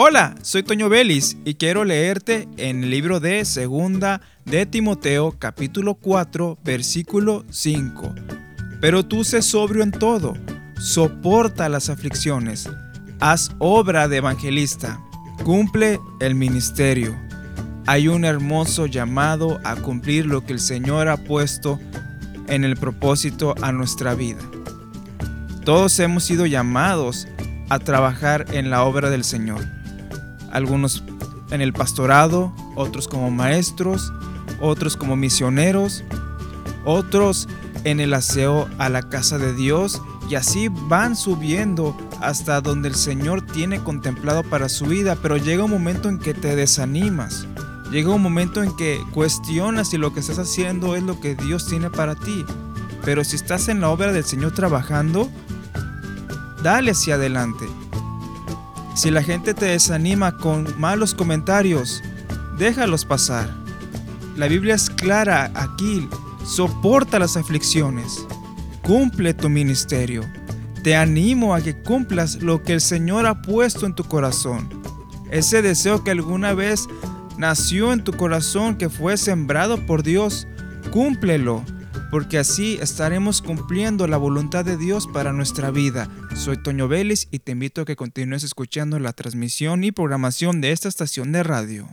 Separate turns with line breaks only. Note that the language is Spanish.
Hola, soy Toño Vélez y quiero leerte en el libro de Segunda de Timoteo capítulo 4 versículo 5. Pero tú sé sobrio en todo, soporta las aflicciones, haz obra de evangelista, cumple el ministerio. Hay un hermoso llamado a cumplir lo que el Señor ha puesto en el propósito a nuestra vida. Todos hemos sido llamados a trabajar en la obra del Señor. Algunos en el pastorado, otros como maestros, otros como misioneros, otros en el aseo a la casa de Dios y así van subiendo hasta donde el Señor tiene contemplado para su vida, pero llega un momento en que te desanimas. Llega un momento en que cuestionas si lo que estás haciendo es lo que Dios tiene para ti. Pero si estás en la obra del Señor trabajando, dale hacia adelante. Si la gente te desanima con malos comentarios, déjalos pasar. La Biblia es clara aquí, soporta las aflicciones, cumple tu ministerio. Te animo a que cumplas lo que el Señor ha puesto en tu corazón. Ese deseo que alguna vez nació en tu corazón, que fue sembrado por Dios, cúmplelo, porque así estaremos cumpliendo la voluntad de Dios para nuestra vida. Soy Toño Vélez y te invito a que continúes escuchando la transmisión y programación de esta estación de radio.